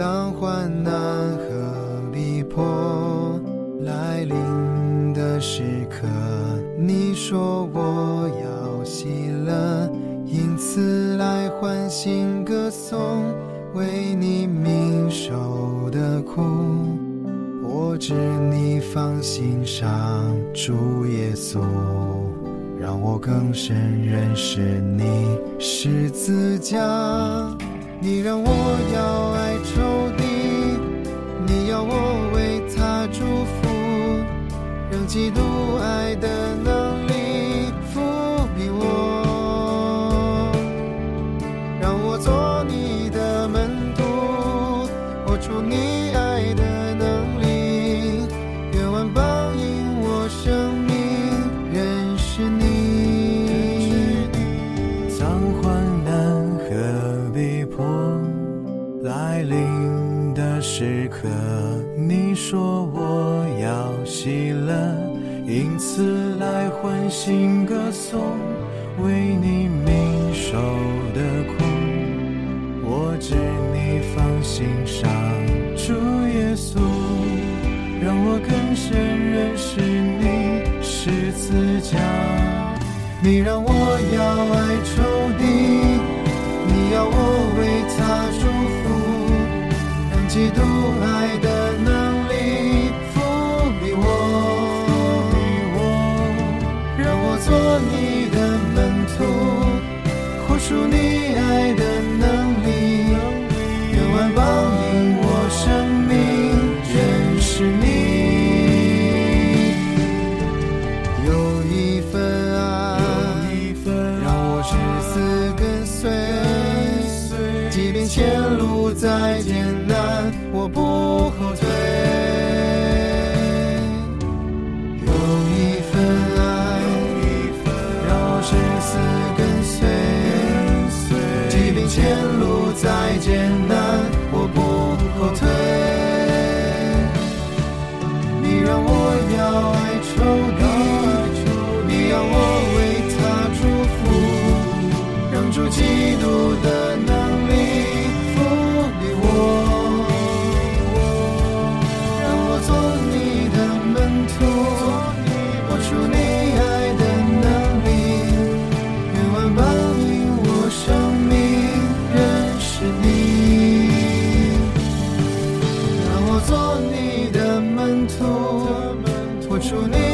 当患难和逼迫来临的时刻，你说我要喜乐，因此来欢欣歌颂，为你明受的苦。我知你放心上，主耶稣，让我更深认识你十字架，你让我要爱愁。出你爱的能力，愿万邦因我生命认识你。藏患难和逼迫来临的时刻，你说我要喜乐，因此来欢欣歌颂，为你明受的苦，我知你放心上，稣，让我更深认识你十字架。你让我要爱仇敌，你要我为他祝福，让基督爱的能力覆庇我，让我做你的门徒，活出你路再艰难，我不后退。有一份爱，让我至死跟随。即便前路再艰难，祝，你